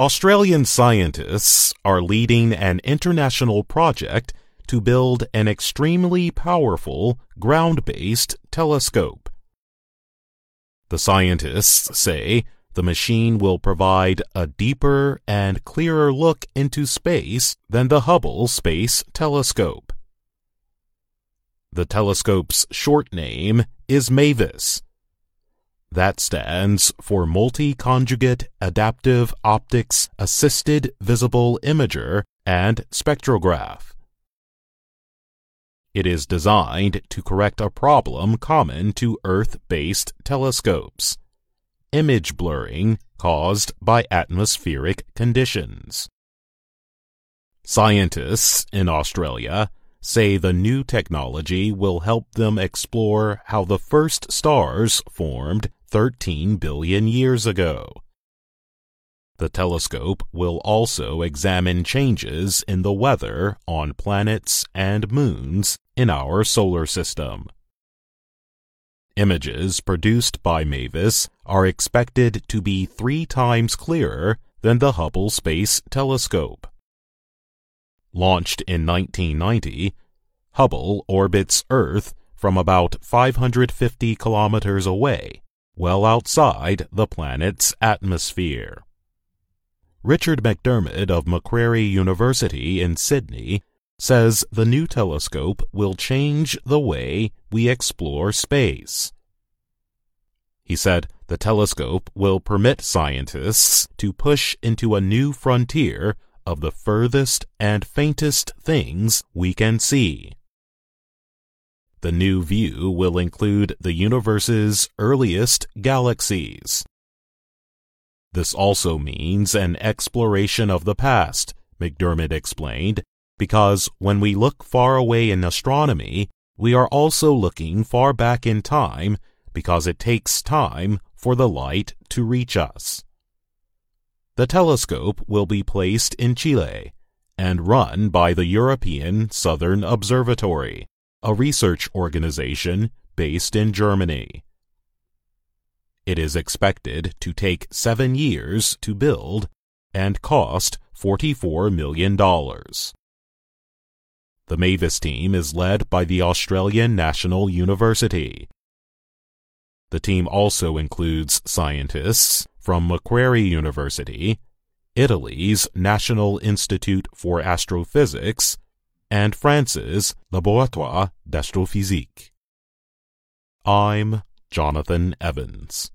Australian scientists are leading an international project to build an extremely powerful ground based telescope. The scientists say the machine will provide a deeper and clearer look into space than the Hubble Space Telescope. The telescope's short name is MAVIS. That stands for Multi-Conjugate Adaptive Optics Assisted Visible Imager and Spectrograph. It is designed to correct a problem common to Earth-based telescopes image blurring caused by atmospheric conditions. Scientists in Australia say the new technology will help them explore how the first stars formed 13 billion years ago. The telescope will also examine changes in the weather on planets and moons in our solar system. Images produced by MAVIS are expected to be three times clearer than the Hubble Space Telescope. Launched in 1990, Hubble orbits Earth from about 550 kilometers away, well outside the planet's atmosphere. Richard McDermid of Macquarie University in Sydney says the new telescope will change the way we explore space. He said the telescope will permit scientists to push into a new frontier of the furthest and faintest things we can see. The new view will include the universe's earliest galaxies. This also means an exploration of the past, McDermid explained, because when we look far away in astronomy, we are also looking far back in time because it takes time for the light to reach us. The telescope will be placed in Chile and run by the European Southern Observatory, a research organization based in Germany. It is expected to take seven years to build and cost $44 million. The Mavis team is led by the Australian National University. The team also includes scientists from Macquarie University, Italy's National Institute for Astrophysics, and France's Laboratoire d'Astrophysique. I'm Jonathan Evans.